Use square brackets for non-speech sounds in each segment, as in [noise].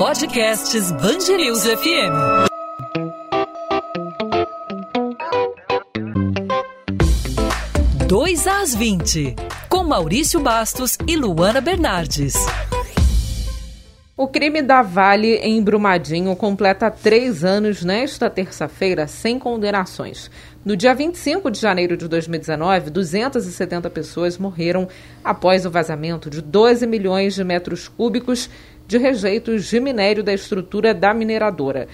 Podcasts Bangerils FM. Dois às 20, com Maurício Bastos e Luana Bernardes. O crime da Vale em Brumadinho completa três anos nesta terça-feira sem condenações. No dia 25 de janeiro de 2019, 270 pessoas morreram após o vazamento de 12 milhões de metros cúbicos de rejeitos de minério da estrutura da mineradora.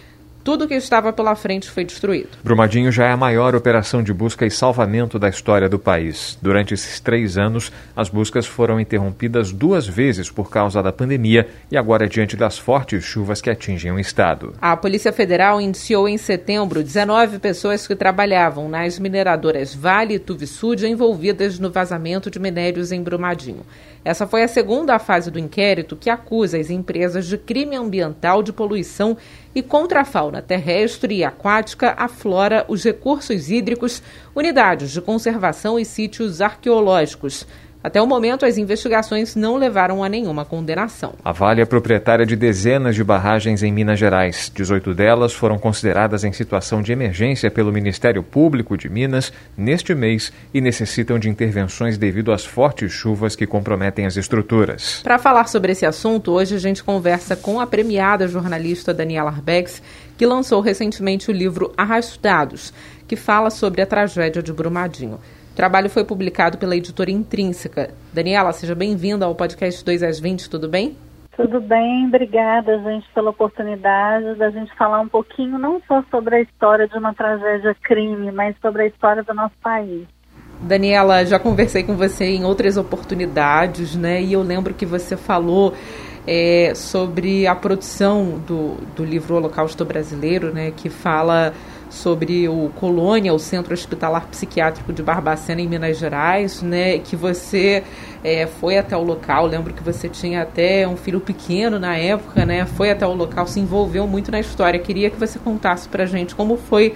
Tudo que estava pela frente foi destruído. Brumadinho já é a maior operação de busca e salvamento da história do país. Durante esses três anos, as buscas foram interrompidas duas vezes por causa da pandemia e agora diante das fortes chuvas que atingem o estado. A Polícia Federal iniciou em setembro 19 pessoas que trabalhavam nas mineradoras Vale e Tuvisud envolvidas no vazamento de minérios em Brumadinho. Essa foi a segunda fase do inquérito que acusa as empresas de crime ambiental de poluição e contra a fauna terrestre e aquática, a flora, os recursos hídricos, unidades de conservação e sítios arqueológicos. Até o momento, as investigações não levaram a nenhuma condenação. A Vale é proprietária de dezenas de barragens em Minas Gerais. 18 delas foram consideradas em situação de emergência pelo Ministério Público de Minas neste mês e necessitam de intervenções devido às fortes chuvas que comprometem as estruturas. Para falar sobre esse assunto, hoje a gente conversa com a premiada jornalista Daniela Arbex, que lançou recentemente o livro Arrastados, que fala sobre a tragédia de Brumadinho. O trabalho foi publicado pela editora Intrínseca. Daniela, seja bem-vinda ao podcast 2 às 20, tudo bem? Tudo bem, obrigada, gente, pela oportunidade da gente falar um pouquinho não só sobre a história de uma tragédia crime, mas sobre a história do nosso país. Daniela, já conversei com você em outras oportunidades, né? E eu lembro que você falou é, sobre a produção do, do livro Holocausto Brasileiro, né? Que fala sobre o Colônia, o Centro Hospitalar Psiquiátrico de Barbacena, em Minas Gerais, né? Que você é, foi até o local. Lembro que você tinha até um filho pequeno na época, né? Foi até o local, se envolveu muito na história. Queria que você contasse para gente como foi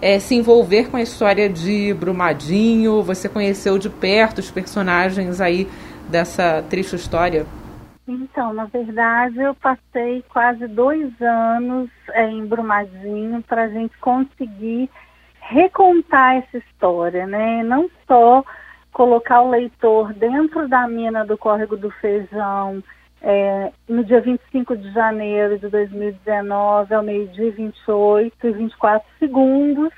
é, se envolver com a história de Brumadinho. Você conheceu de perto os personagens aí dessa triste história? Então, na verdade, eu passei quase dois anos é, em Brumadinho para a gente conseguir recontar essa história, né? Não só colocar o leitor dentro da mina do Córrego do Feijão é, no dia 25 de janeiro de 2019, ao meio-dia 28 e 24 segundos,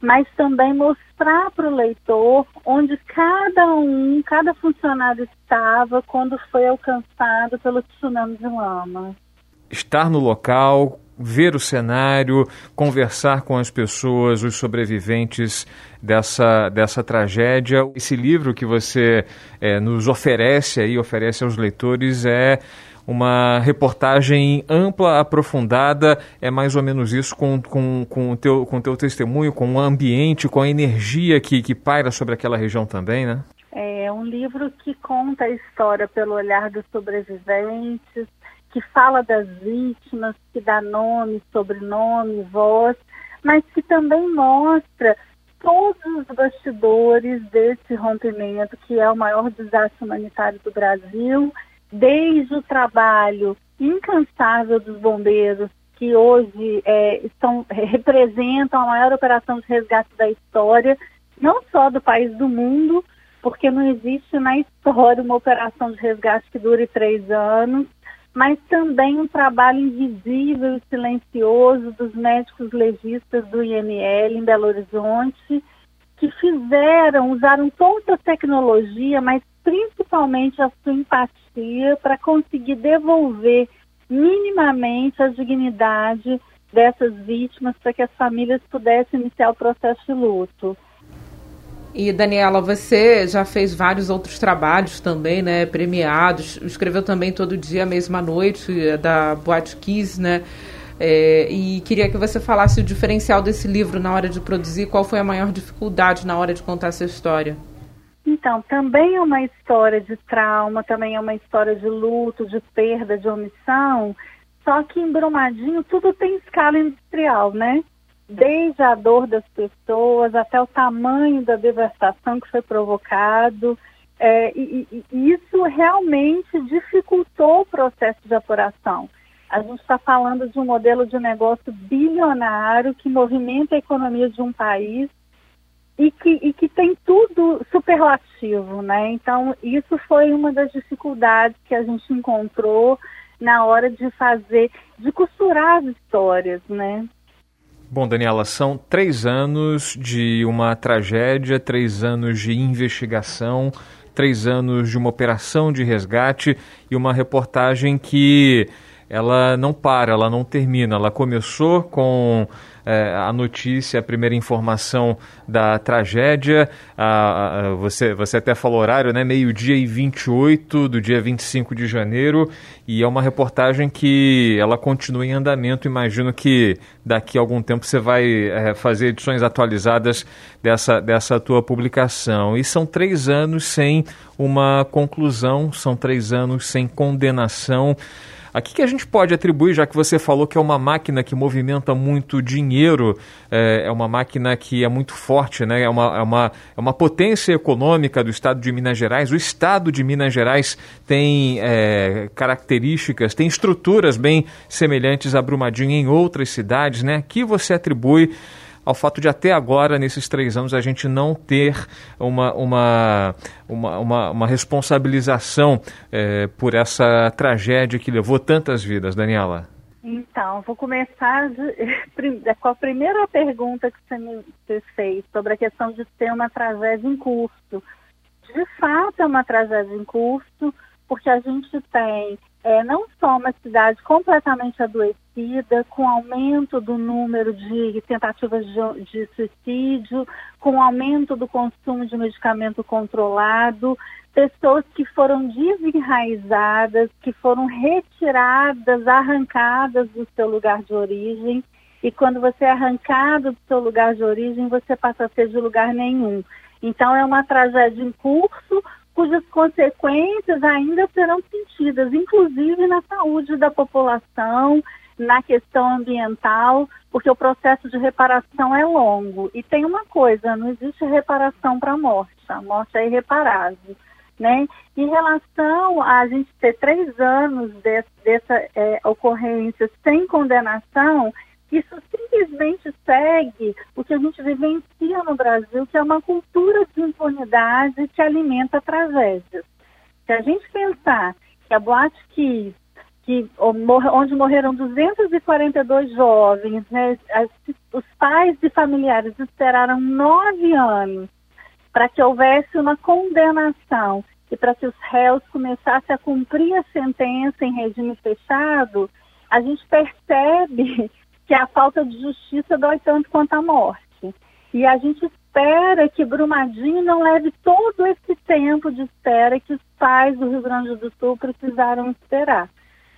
mas também mostrar para o leitor onde cada um, cada funcionário estava quando foi alcançado pelo tsunami de lama. Estar no local, ver o cenário, conversar com as pessoas, os sobreviventes dessa, dessa tragédia. Esse livro que você é, nos oferece aí, oferece aos leitores, é uma reportagem ampla, aprofundada, é mais ou menos isso com, com, com, o teu, com teu testemunho, com o ambiente, com a energia que, que paira sobre aquela região também, né? É um livro que conta a história pelo olhar dos sobreviventes, que fala das vítimas, que dá nome, sobrenome, voz, mas que também mostra todos os bastidores desse rompimento, que é o maior desastre humanitário do Brasil desde o trabalho incansável dos bombeiros, que hoje é, estão, [laughs] representam a maior operação de resgate da história, não só do país do mundo, porque não existe na história uma operação de resgate que dure três anos, mas também um trabalho invisível e silencioso dos médicos legistas do IML em Belo Horizonte, que fizeram, usaram toda a tecnologia, mas principalmente a sua empatia para conseguir devolver minimamente a dignidade dessas vítimas para que as famílias pudessem iniciar o processo de luto. E Daniela, você já fez vários outros trabalhos também, né, premiados, escreveu também todo dia, mesma noite, da Boate Kiss, né, é, e queria que você falasse o diferencial desse livro na hora de produzir, qual foi a maior dificuldade na hora de contar essa história? Então, também é uma história de trauma, também é uma história de luto, de perda, de omissão, só que em Brumadinho tudo tem escala industrial, né? Desde a dor das pessoas até o tamanho da devastação que foi provocado. É, e, e, isso realmente dificultou o processo de apuração. A gente está falando de um modelo de negócio bilionário que movimenta a economia de um país e que, e que tem tudo superlativo, né? Então, isso foi uma das dificuldades que a gente encontrou na hora de fazer, de costurar as histórias, né? Bom, Daniela, são três anos de uma tragédia, três anos de investigação, três anos de uma operação de resgate e uma reportagem que ela não para, ela não termina. Ela começou com é, a notícia, a primeira informação da tragédia. A, a, você, você até falou horário, né? Meio-dia e 28 do dia 25 de janeiro. E é uma reportagem que ela continua em andamento. Imagino que daqui a algum tempo você vai é, fazer edições atualizadas dessa, dessa tua publicação. E são três anos sem uma conclusão, são três anos sem condenação. A que, que a gente pode atribuir, já que você falou que é uma máquina que movimenta muito dinheiro, é, é uma máquina que é muito forte, né? é, uma, é, uma, é uma potência econômica do estado de Minas Gerais. O estado de Minas Gerais tem é, características, tem estruturas bem semelhantes a Brumadinho em outras cidades. Né? Que você atribui ao fato de até agora, nesses três anos, a gente não ter uma, uma, uma, uma, uma responsabilização é, por essa tragédia que levou tantas vidas, Daniela? Então, vou começar de, [laughs] com a primeira pergunta que você me fez sobre a questão de ter uma tragédia em curso. De fato, é uma tragédia em curso, porque a gente tem é, não só uma cidade completamente adoecida, com aumento do número de tentativas de, de suicídio, com aumento do consumo de medicamento controlado, pessoas que foram desenraizadas, que foram retiradas, arrancadas do seu lugar de origem. E quando você é arrancado do seu lugar de origem, você passa a ser de lugar nenhum. Então é uma tragédia em curso, cujas consequências ainda serão sentidas, inclusive na saúde da população, na questão ambiental, porque o processo de reparação é longo. E tem uma coisa, não existe reparação para a morte, a morte é irreparável. Né? Em relação a gente ter três anos desse, dessa é, ocorrência sem condenação, isso simplesmente segue o que a gente vivencia no Brasil, que é uma cultura de impunidade que alimenta tragédias. Se a gente pensar que a Boate Kiss, que, onde morreram 242 jovens, né, os pais e familiares esperaram nove anos para que houvesse uma condenação e para que os réus começassem a cumprir a sentença em regime fechado, a gente percebe [laughs] que a falta de justiça dói tanto quanto a morte. E a gente espera que Brumadinho não leve todo esse tempo de espera que os pais do Rio Grande do Sul precisaram esperar,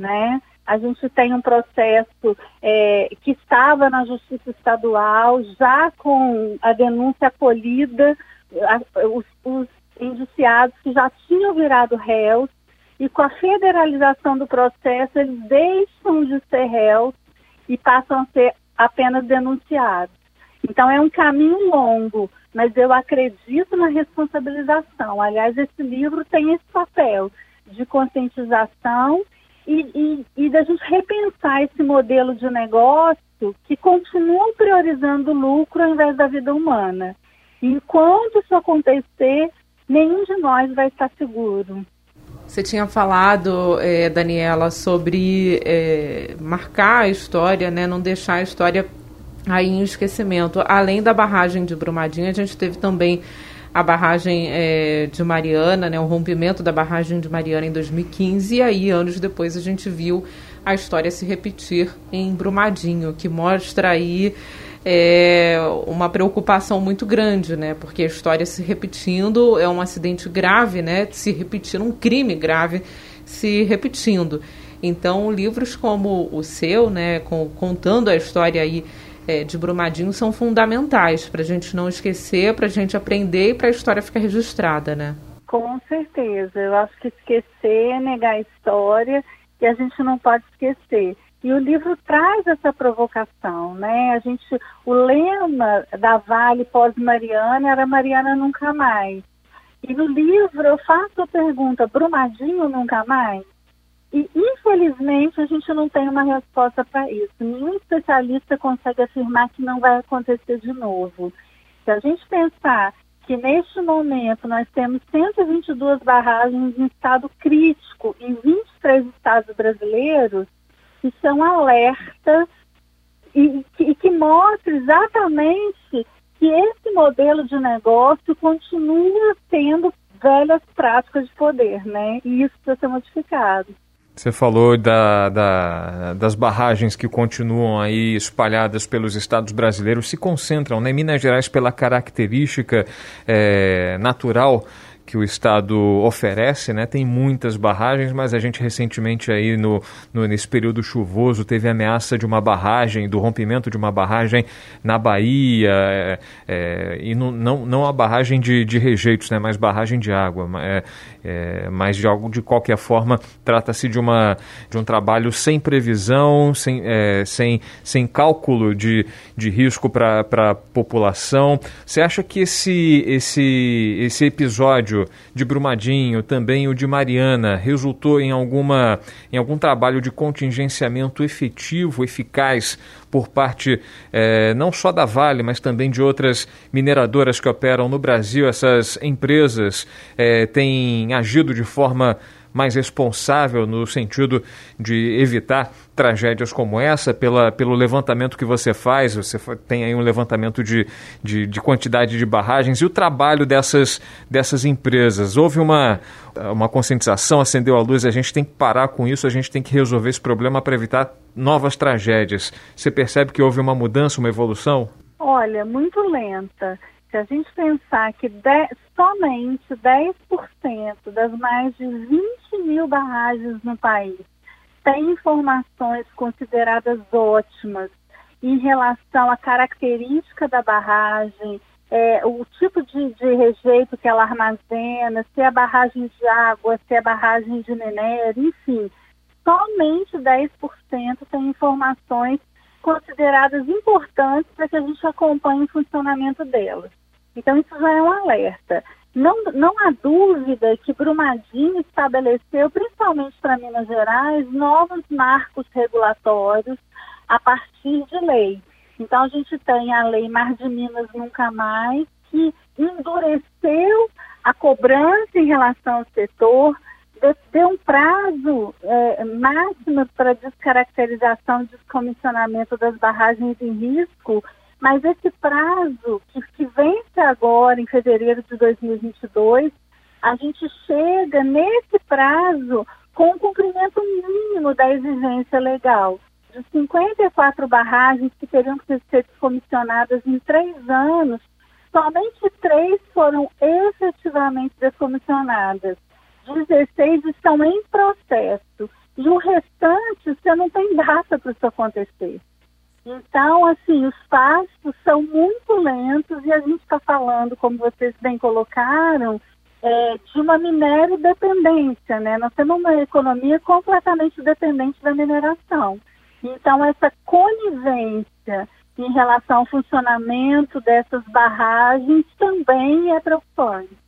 né? A gente tem um processo é, que estava na Justiça Estadual, já com a denúncia acolhida, a, os, os indiciados que já tinham virado réus, e com a federalização do processo, eles deixam de ser réus e passam a ser apenas denunciados. Então é um caminho longo, mas eu acredito na responsabilização. Aliás, esse livro tem esse papel de conscientização e, e, e da gente repensar esse modelo de negócio que continua priorizando o lucro ao invés da vida humana. Enquanto isso acontecer, nenhum de nós vai estar seguro. Você tinha falado, é, Daniela, sobre é, marcar a história, né, não deixar a história aí em esquecimento. Além da barragem de Brumadinho, a gente teve também a barragem é, de Mariana, né, o rompimento da barragem de Mariana em 2015, e aí, anos depois, a gente viu a história se repetir em Brumadinho, que mostra aí é uma preocupação muito grande, né? Porque a história se repetindo é um acidente grave, né? Se repetindo, um crime grave se repetindo. Então, livros como o seu, né, contando a história aí é, de Brumadinho, são fundamentais para a gente não esquecer, para a gente aprender e para a história ficar registrada, né? Com certeza. Eu acho que esquecer é negar a história e a gente não pode esquecer. E o livro traz essa provocação, né? A gente, o lema da Vale pós-Mariana era Mariana nunca mais. E no livro eu faço a pergunta, Brumadinho nunca mais? E, infelizmente, a gente não tem uma resposta para isso. Nenhum especialista consegue afirmar que não vai acontecer de novo. Se a gente pensar que neste momento nós temos 122 barragens em estado crítico em 23 estados brasileiros, que são alertas e, e que mostram exatamente que esse modelo de negócio continua tendo velhas práticas de poder, né? E isso precisa ser modificado. Você falou da, da, das barragens que continuam aí espalhadas pelos estados brasileiros, se concentram, né? Minas Gerais, pela característica é, natural que o Estado oferece, né? Tem muitas barragens, mas a gente recentemente aí no, no, nesse período chuvoso teve ameaça de uma barragem, do rompimento de uma barragem na Bahia, é, é, e no, não, não a barragem de, de, rejeitos, né? Mas barragem de água. É, é, mas de algo de qualquer forma trata-se de, uma, de um trabalho sem previsão, sem, é, sem, sem cálculo de, de risco para a população. Você acha que esse, esse, esse episódio de Brumadinho, também o de Mariana, resultou em, alguma, em algum trabalho de contingenciamento efetivo, eficaz, por parte eh, não só da Vale, mas também de outras mineradoras que operam no Brasil. Essas empresas eh, têm agido de forma mais responsável no sentido de evitar tragédias como essa, pela, pelo levantamento que você faz, você tem aí um levantamento de, de, de, quantidade de barragens e o trabalho dessas, dessas empresas. Houve uma, uma conscientização, acendeu a luz, a gente tem que parar com isso, a gente tem que resolver esse problema para evitar novas tragédias. Você percebe que houve uma mudança, uma evolução? Olha, muito lenta. Se a gente pensar que de, somente 10% das mais de 20 mil barragens no país têm informações consideradas ótimas em relação à característica da barragem, é, o tipo de, de, rejeito que ela armazena, se é barragem de água, se é barragem de minério, enfim, somente 10% tem informações consideradas importantes para que a gente acompanhe o funcionamento delas. Então, isso já é um alerta. Não, não há dúvida que Brumadinho estabeleceu, principalmente para Minas Gerais, novos marcos regulatórios a partir de lei. Então, a gente tem a Lei Mar de Minas Nunca Mais, que endureceu a cobrança em relação ao setor, deu um prazo é, máximo para descaracterização e descomissionamento das barragens em risco mas esse prazo que, que vence agora, em fevereiro de 2022, a gente chega nesse prazo com o cumprimento mínimo da exigência legal. De 54 barragens que teriam que ser descomissionadas em três anos, somente três foram efetivamente descomissionadas. 16 estão em processo. E o restante, você não tem data para isso acontecer. Então, assim, os passos são muito lentos e a gente está falando, como vocês bem colocaram, é, de uma minério dependência, né? Nós temos uma economia completamente dependente da mineração. Então, essa conivência em relação ao funcionamento dessas barragens também é preocupante.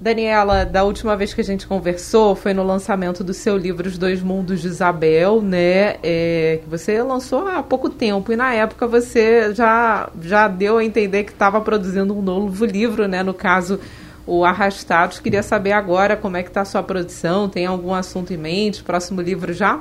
Daniela, da última vez que a gente conversou foi no lançamento do seu livro Os Dois Mundos de Isabel, né? É, que você lançou há pouco tempo e na época você já, já deu a entender que estava produzindo um novo livro, né? No caso, o Arrastados. Queria saber agora como é que está a sua produção, tem algum assunto em mente? Próximo livro já?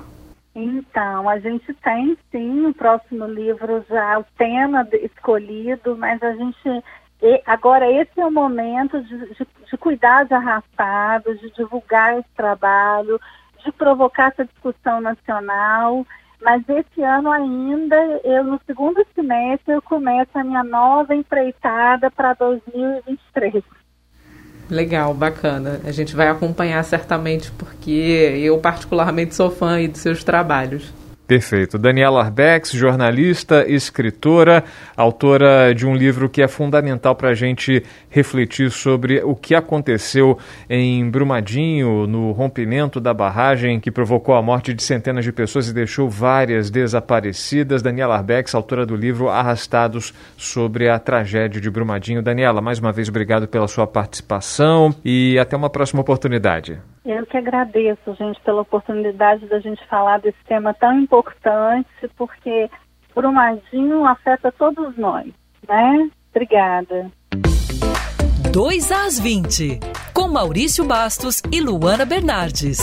Então, a gente tem sim o próximo livro já, o tema escolhido, mas a gente e agora, esse é o momento de, de, de cuidar de arrastados, de divulgar esse trabalho, de provocar essa discussão nacional. Mas esse ano ainda, eu no segundo semestre, eu começo a minha nova empreitada para 2023. Legal, bacana. A gente vai acompanhar certamente, porque eu particularmente sou fã dos seus trabalhos. Perfeito. Daniela Arbex, jornalista, escritora, autora de um livro que é fundamental para a gente refletir sobre o que aconteceu em Brumadinho, no rompimento da barragem que provocou a morte de centenas de pessoas e deixou várias desaparecidas. Daniela Arbex, autora do livro Arrastados sobre a tragédia de Brumadinho. Daniela, mais uma vez obrigado pela sua participação e até uma próxima oportunidade. Eu que agradeço, gente, pela oportunidade da gente falar desse tema tão importante, porque Brumadinho afeta todos nós, né? Obrigada. 2 às 20, com Maurício Bastos e Luana Bernardes.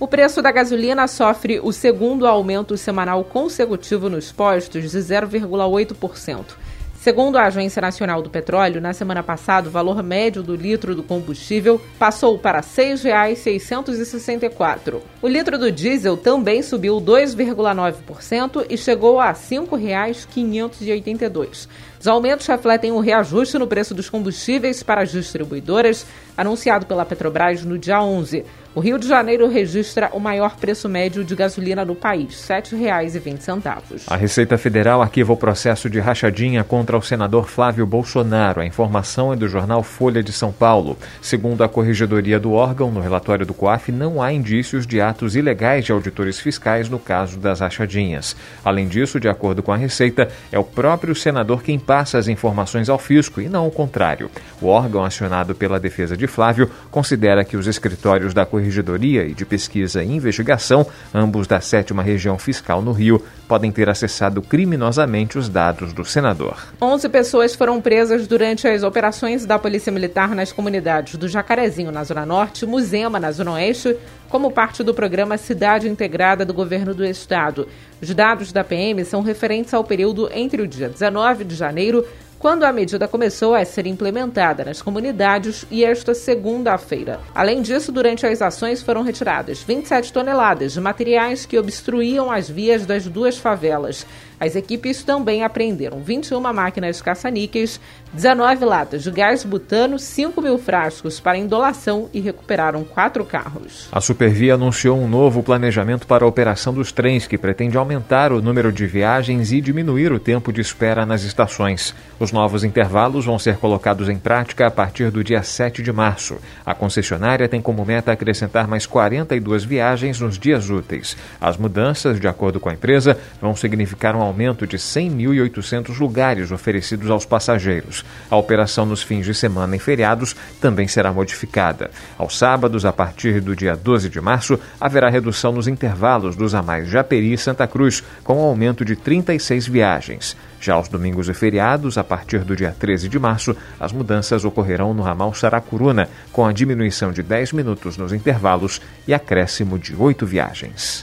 O preço da gasolina sofre o segundo aumento semanal consecutivo nos postos de 0,8%. Segundo a Agência Nacional do Petróleo, na semana passada, o valor médio do litro do combustível passou para R$ 6,664. O litro do diesel também subiu 2,9% e chegou a R$ 5,582. Os aumentos refletem um reajuste no preço dos combustíveis para as distribuidoras, anunciado pela Petrobras no dia 11. O Rio de Janeiro registra o maior preço médio de gasolina no país, R$ 7,20. A Receita Federal arquiva o processo de rachadinha contra o senador Flávio Bolsonaro. A informação é do jornal Folha de São Paulo. Segundo a corregedoria do órgão, no relatório do COAF, não há indícios de atos ilegais de auditores fiscais no caso das rachadinhas. Além disso, de acordo com a Receita, é o próprio senador quem passa as informações ao fisco e não o contrário. O órgão acionado pela defesa de Flávio considera que os escritórios da Corregedoria e de Pesquisa e Investigação, ambos da sétima região fiscal no Rio, podem ter acessado criminosamente os dados do senador. 11 pessoas foram presas durante as operações da Polícia Militar nas comunidades do Jacarezinho, na Zona Norte, Muzema, na Zona Oeste, como parte do programa Cidade Integrada do Governo do Estado. Os dados da PM são referentes ao período entre o dia 19 de janeiro quando a medida começou a ser implementada nas comunidades e esta segunda-feira. Além disso, durante as ações foram retiradas 27 toneladas de materiais que obstruíam as vias das duas favelas. As equipes também apreenderam 21 máquinas caça-níqueis, 19 latas de gás butano, 5 mil frascos para indolação e recuperaram quatro carros. A Supervia anunciou um novo planejamento para a operação dos trens que pretende aumentar o número de viagens e diminuir o tempo de espera nas estações. Os novos intervalos vão ser colocados em prática a partir do dia 7 de março. A concessionária tem como meta acrescentar mais 42 viagens nos dias úteis. As mudanças, de acordo com a empresa, vão significar um aumento de 100.800 lugares oferecidos aos passageiros. A operação nos fins de semana e feriados também será modificada. Aos sábados, a partir do dia 12 de março, haverá redução nos intervalos dos amais Japeri e Santa Cruz, com um aumento de 36 viagens. Já aos domingos e feriados, a partir do dia 13 de março, as mudanças ocorrerão no ramal Saracuruna, com a diminuição de 10 minutos nos intervalos e acréscimo de 8 viagens.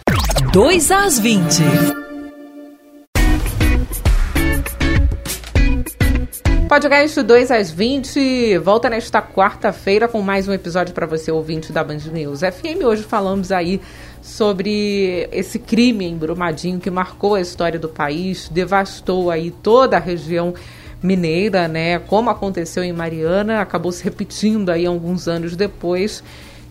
2 às 20. Podcast 2 às 20 volta nesta quarta-feira com mais um episódio para você, ouvinte da Band News FM. Hoje falamos aí sobre esse crime em Brumadinho que marcou a história do país, devastou aí toda a região mineira, né? Como aconteceu em Mariana, acabou se repetindo aí alguns anos depois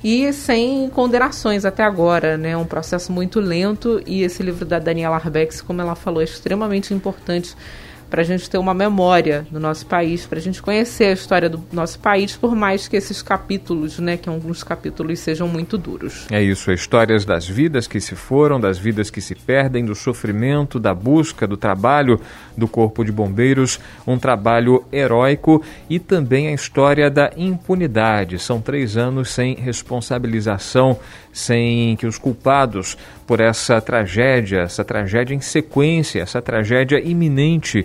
e sem condenações até agora, né? Um processo muito lento e esse livro da Daniela Arbex, como ela falou, é extremamente importante para a gente ter uma memória do nosso país, para a gente conhecer a história do nosso país, por mais que esses capítulos, né, que alguns capítulos sejam muito duros. É isso, histórias das vidas que se foram, das vidas que se perdem, do sofrimento, da busca, do trabalho do Corpo de Bombeiros, um trabalho heróico e também a história da impunidade. São três anos sem responsabilização, sem que os culpados por essa tragédia, essa tragédia em sequência, essa tragédia iminente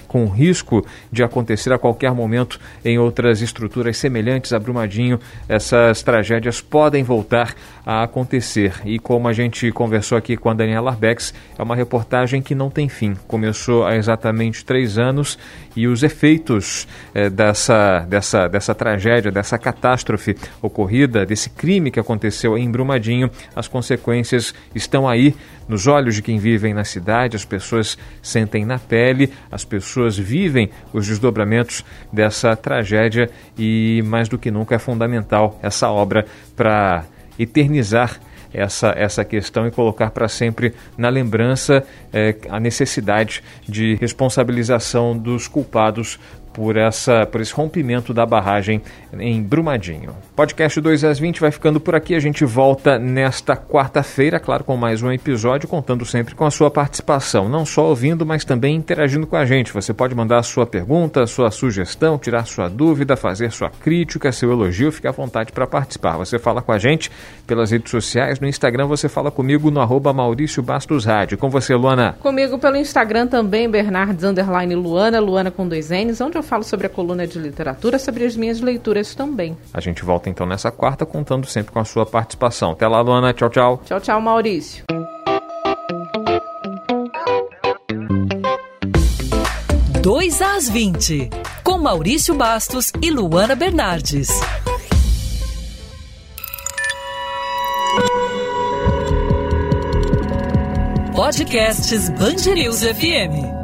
com risco de acontecer a qualquer momento em outras estruturas semelhantes a Brumadinho, essas tragédias podem voltar a acontecer. E como a gente conversou aqui com a Daniela Arbex, é uma reportagem que não tem fim. Começou há exatamente três anos e os efeitos eh, dessa, dessa, dessa tragédia, dessa catástrofe ocorrida, desse crime que aconteceu em Brumadinho, as consequências estão aí nos olhos de quem vivem na cidade, as pessoas sentem na pele, as pessoas vivem os desdobramentos dessa tragédia e, mais do que nunca, é fundamental essa obra para eternizar essa, essa questão e colocar para sempre na lembrança é, a necessidade de responsabilização dos culpados por, essa, por esse rompimento da barragem em Brumadinho. Podcast 2 às 20 vai ficando por aqui. A gente volta nesta quarta-feira, claro, com mais um episódio, contando sempre com a sua participação, não só ouvindo, mas também interagindo com a gente. Você pode mandar a sua pergunta, a sua sugestão, tirar sua dúvida, fazer sua crítica, seu elogio, fique à vontade para participar. Você fala com a gente pelas redes sociais, no Instagram você fala comigo no arroba Maurício Bastos Rádio. Com você, Luana? Comigo pelo Instagram também, Bernardes Luana, Luana com dois N's, onde eu falo sobre a coluna de literatura, sobre as minhas leituras também. A gente volta então nessa quarta, contando sempre com a sua participação. Até lá, Luana. Tchau, tchau. Tchau, tchau, Maurício. Dois às 20, com Maurício Bastos e Luana Bernardes. Podcasts Bangerils FM.